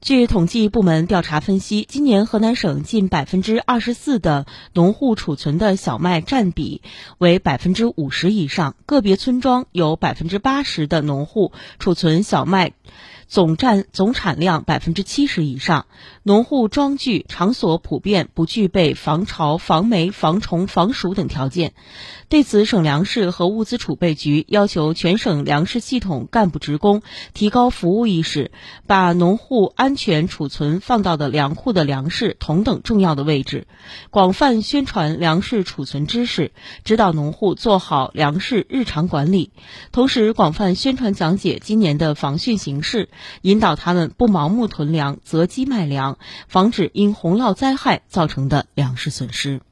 据统计部门调查分析，今年河南省近百分之二十四的农户储存的小麦占比为百分之五十以上，个别村庄有百分之八十的农户储存小麦。总占总产量百分之七十以上，农户庄具场所普遍不具备防潮、防霉、防虫、防暑等条件。对此，省粮食和物资储备局要求全省粮食系统干部职工提高服务意识，把农户安安全储存放到的粮库的粮食同等重要的位置，广泛宣传粮食储存知识，指导农户做好粮食日常管理，同时广泛宣传讲解今年的防汛形势。引导他们不盲目囤粮、择机卖粮，防止因洪涝灾害造成的粮食损失。